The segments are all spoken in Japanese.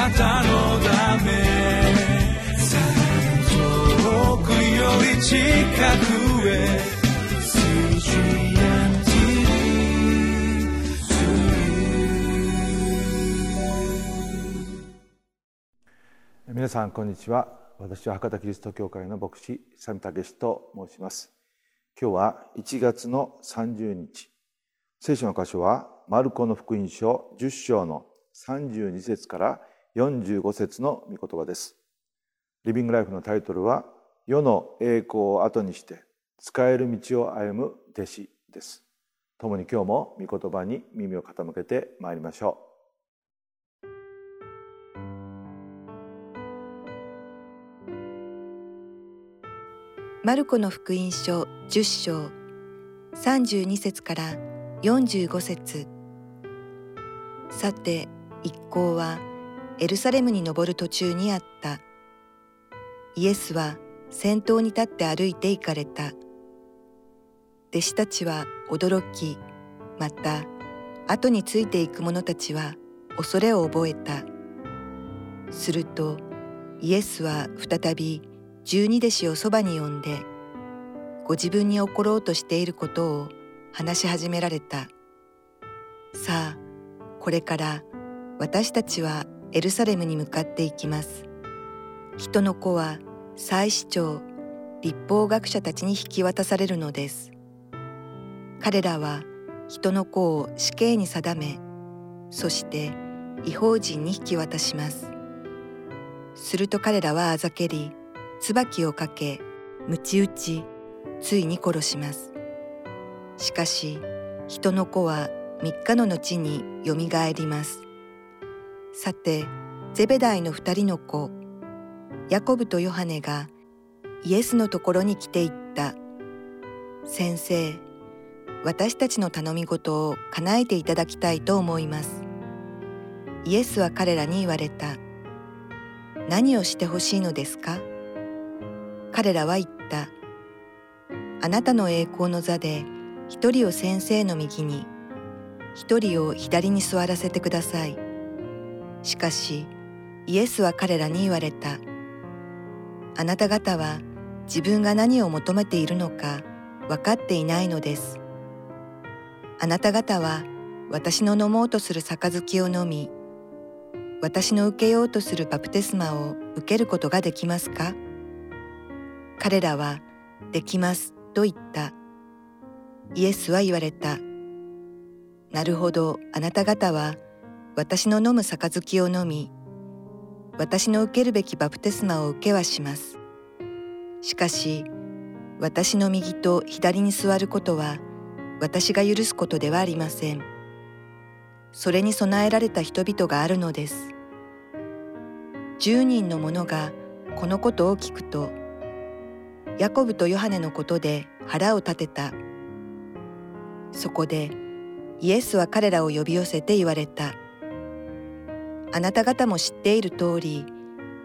なたのため遠くより近くへ皆さんこんにちは。私は博多キリスト教会の牧師サミタケシと申します。今日は1月の30日。聖書の箇所はマルコの福音書10章の32節から45節の御言葉です。リビングライフのタイトルは世の栄光を後にして使える道を歩む弟子です。共に今日も御言葉に耳を傾けてまいりましょう。マルコの福音書10章32節から45節。さて一行はエルサレムに登る途中にあった。イエスは先頭に立って歩いて行かれた。弟子たちは驚きまた後についていく者たちは恐れを覚えた。するとイエスは再び十二弟子をそばに呼んでご自分に起ころうとしていることを話し始められた。さあこれから私たちはエルサレムに向かっていきます。人の子は祭司長立法学者たちに引き渡されるのです。彼らは人の子を死刑に定めそして違法人に引き渡します。すると彼らはあざけり椿をかけ鞭打ちついに殺します。しかし人の子は3日の後によみがえります。さてゼベダイの2人の子ヤコブとヨハネがイエスのところに来ていった先生私たちの頼み事を叶えていただきたいと思いますイエスは彼らに言われた何をしてほしいのですか？彼らは言った。あなたの栄光の座で一人を先生の右に、一人を左に座らせてください。しかし、イエスは彼らに言われた。あなた方は自分が何を求めているのか分かっていないのです。あなた方は私の飲もうとする杯を飲み、私の受けようとするバプテスマを受けることができますか？彼らは、できますと言った。イエスは言われた。なるほど、あなた方は、私の飲む杯を飲み、私の受けるべきバプテスマを受けはします。しかし、私の右と左に座ることは、私が許すことではありません。それに備えられた人々があるのです。十人の者がこのことを聞くと、ヤコブとヨハネのことで腹を立てた。そこでイエスは彼らを呼び寄せて言われた。あなた方も知っている通り、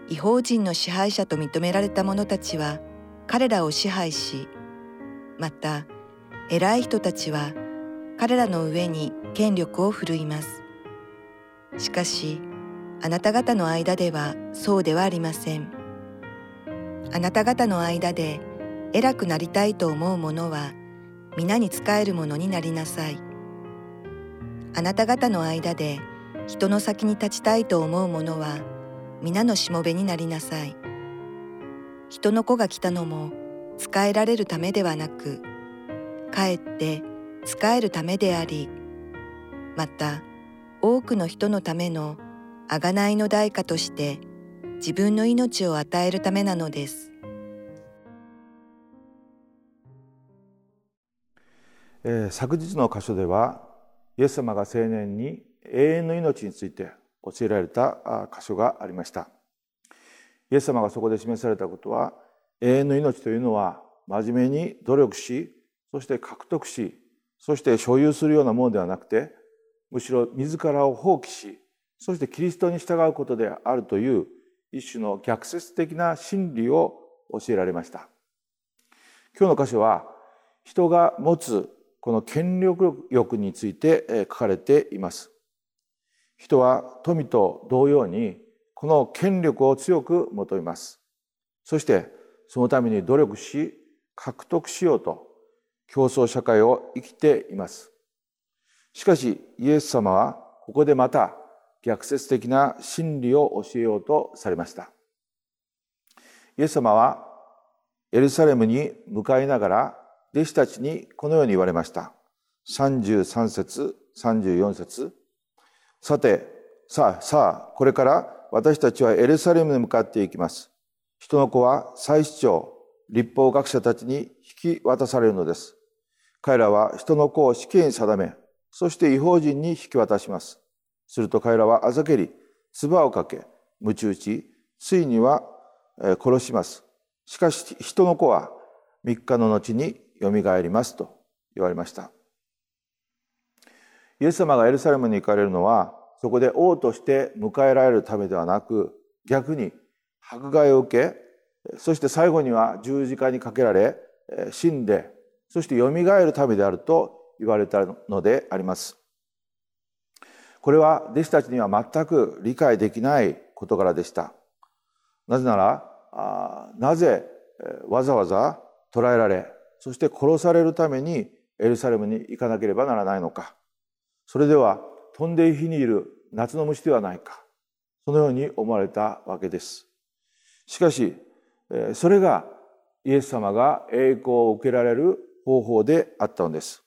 違法人の支配者と認められた者たちは彼らを支配し、また偉い人たちは彼らの上に権力を振るいます。しかし、あなた方の間ではそうではありません。あなた方の間で偉くなりたいと思う者は皆に仕えるものになりなさい。あなた方の間で人の先に立ちたいと思う者は皆のしもべになりなさい。人の子が来たのも仕えられるためではなく、かえって仕えるためであり、また多くの人のための贖いの代価として自分の命を与えるためなのです。えー、昨日の箇所ではイエス様が青年に永遠の命について教えられた箇所がありました。イエス様がそこで示されたことは永遠の命というのは真面目に努力しそして獲得しそして所有するようなものではなくてむしろ自らを放棄しそしてキリストに従うことであるという一種の逆説的な真理を教えられました。今日の箇所は人が持つこの権力欲について書かれています。人は富と同様にこの権力を強く求めます。そしてそのために努力し獲得しようと競争社会を生きています。しかしイエス様はここでまた逆説的な真理を教えようとされました。イエス様はエルサレムに向かいながら弟子たちにこのように言われました。33節34節さてさあさあこれから私たちはエルサレムに向かっていきます。人の子は祭司長、立法学者たちに引き渡されるのです。彼らは人の子を死刑に定め、そして違法人に引き渡します。すると彼らはあざけり、唾をかけ、鞭打ち、ついには殺します。しかし人の子は3日の後によみがえりますと言われました。イエス様がエルサレムに行かれるのはそこで王として迎えられるためではなく逆に迫害を受けそして最後には十字架にかけられ死んでそしてよみがえるためであると言われたのであります。これは弟子たちには全く理解できない事柄でした。なぜならあなぜわざわざ捕らえられそして殺されるためにエルサレムに行かなければならないのかそれでは飛んで火にいる夏の虫ではないかそのように思われたわけです。しかしそれがイエス様が栄光を受けられる方法であったのです。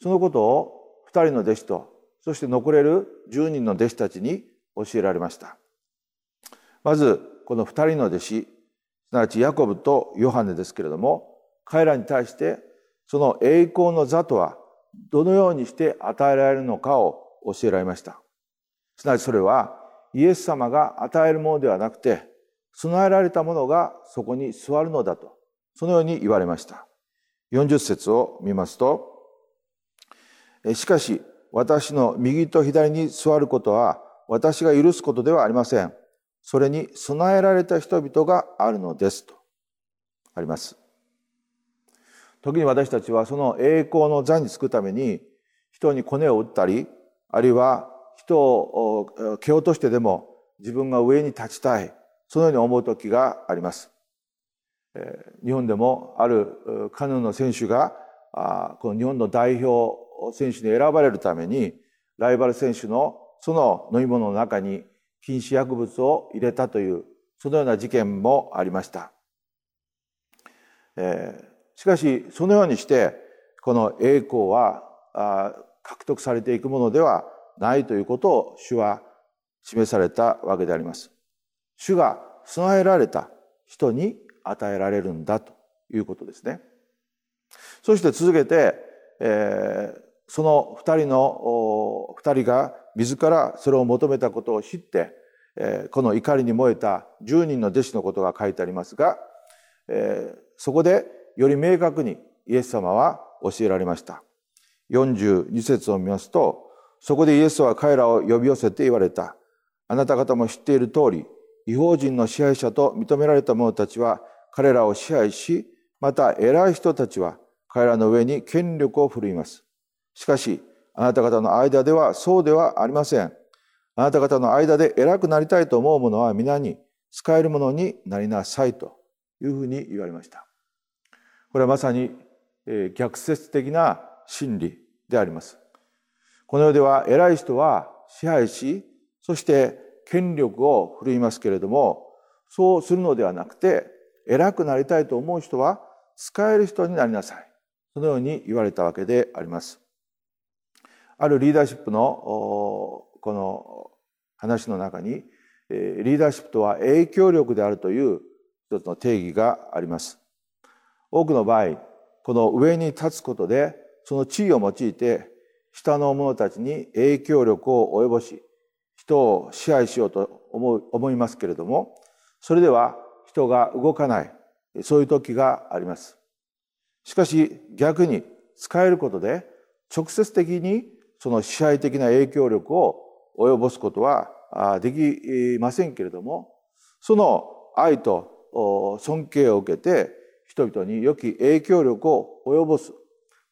そのことを二人の弟子とそして残れる十人の弟子たちに教えられました。まずこの二人の弟子すなわちヤコブとヨハネですけれども彼らに対してその栄光の座とはどのようにして与えられるのかを教えられました。すなわちそれはイエス様が与えるものではなくて備えられたものがそこに座るのだとそのように言われました。40節を見ますとしかし私の右と左に座ることは私が許すことではありません。それに備えられた人々があるのですとあります。時に私たちはその栄光の座につくために人にコネを打ったりあるいは人を蹴落としてでも自分が上に立ちたいそのように思う時があります。日本でもあるカヌーの選手がこの日本の代表選手に選ばれるためにライバル選手のその飲み物の中に禁止薬物を入れたというそのような事件もありました。しかしそのようにしてこの栄光は獲得されていくものではないということを主は示されたわけであります。主が備えられた人に与えられるんだということですね。そして続けて、えー、その二人の二人が自らそれを求めたことを知って、えー、この怒りに燃えた十人の弟子のことが書いてありますが、えー、そこでより明確にイエス様は教えられました。42節を見ますと、そこでイエスは彼らを呼び寄せて言われた。あなた方も知っている通り、違法人の支配者と認められた者たちは彼らを支配し、また偉い人たちは彼らの上に権力を振るいます。しかし、あなた方の間ではそうではありません。あなた方の間で偉くなりたいと思う者は皆に使えるものになりなさいというふうに言われました。これはまさに逆説的な真理であります。この世では偉い人は支配し、そして権力を振るいますけれども、そうするのではなくて、偉くなりたいと思う人は使える人になりなさい。そのように言われたわけであります。あるリーダーシップのこの話の中に、リーダーシップとは影響力であるという一つの定義があります。多くの場合、この上に立つことで、その地位を用いて、下の者たちに影響力を及ぼし、人を支配しようと思う思いますけれども、それでは人が動かない、そういう時があります。しかし逆に使えることで直接的にその支配的な影響力を及ぼすことはできませんけれども、その愛と尊敬を受けて人々に良き影響力を及ぼす、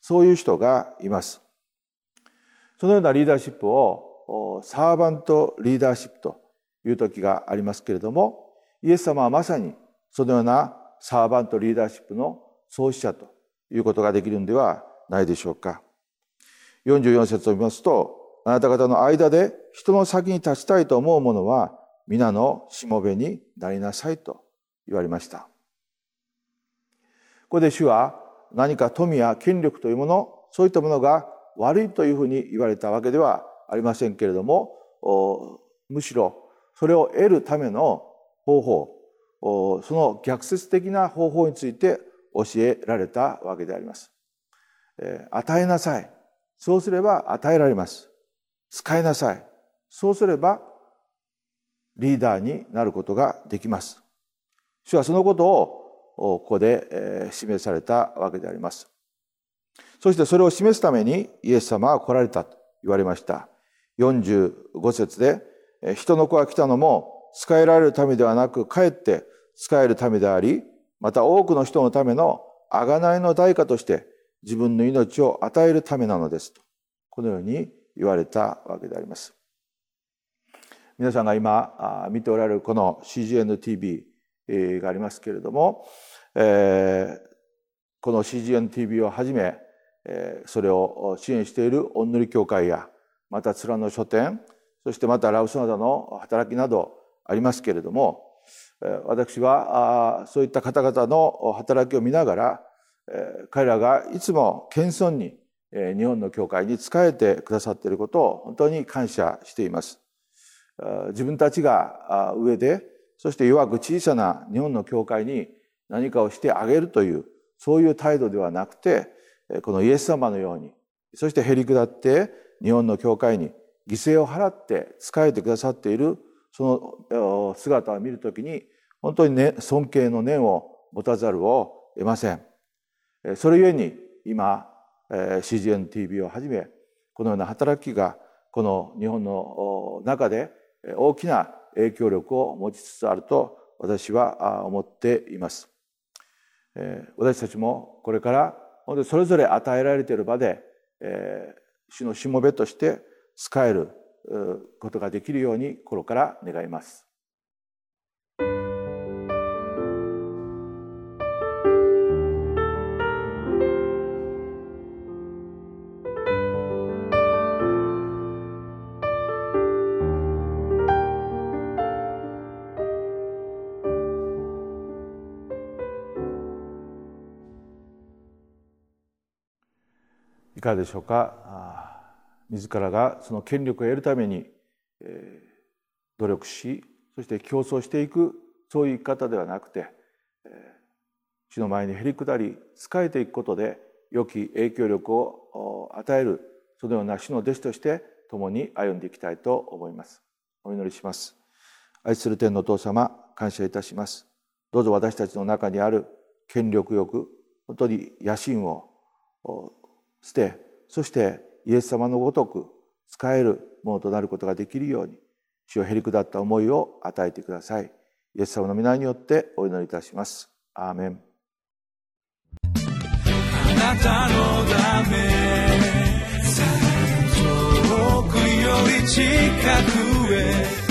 そういう人がいます。そのようなリーダーシップをサーバントリーダーシップという時がありますけれども、イエス様はまさにそのようなサーバントリーダーシップの創始者ということができるんではないでしょうか。44節を見ますと、あなた方の間で人の先に立ちたいと思う者は、皆のしもべになりなさいと言われました。ここで主は何か富や権力というもの、そういったものが悪いというふうに言われたわけではありませんけれども、むしろそれを得るための方法、その逆説的な方法について教えられたわけであります。与えなさい。そうすれば与えられます。使いなさい。そうすればリーダーになることができます。主はそのことをここで示されたわけであります。そしてそれを示すためにイエス様は来られたと言われました。45節で、人の子が来たのも使えられるためではなく、かえって使えるためであり、また多くの人のための贖いの代価として自分の命を与えるためなのですと。このように言われたわけであります。皆さんが今見ておられるこの CGNTV がありますけれども、えー、この CGNTV をはじめ、えー、それを支援している御塗協会やまた面の書店そしてまたラウスナダの働きなどありますけれども私はそういった方々の働きを見ながら彼らがいつも謙遜に日本の教会に仕えてくださっていることを本当に感謝しています。自分たちが上でそして弱く小さな日本の教会に何かをしてあげるというそういう態度ではなくてこのイエス様のようにそしてへりくだって日本の教会に犠牲を払って仕えてくださっているその姿を見るときに本当に、ね、尊敬の念を持たざるを得ません。それゆえに今 CGNTV をはじめこのような働きがこの日本の中で大きな影響力を持ちつつあると私は思っています。私たちもこれからそれぞれ与えられている場で主のしもべとして仕えることができるように心から願います。かがでしょうか？自らがその権力を得るために、え努力しそして競争していくそういう生き方ではなくて、え主の前にへりくだり仕えていくことで良き影響力を与えるそのような主の弟子として共に歩んでいきたいと思います。お祈りします。愛する天のお父様感謝いたします。どうぞ私たちの中にある権力欲本当に野心を捨てそしてイエス様のごとく使えるものとなることができるように主をへりくだった思いを与えてください。イエス様の皆によってお祈りいたします。アーメン。あなたのため遠くより近く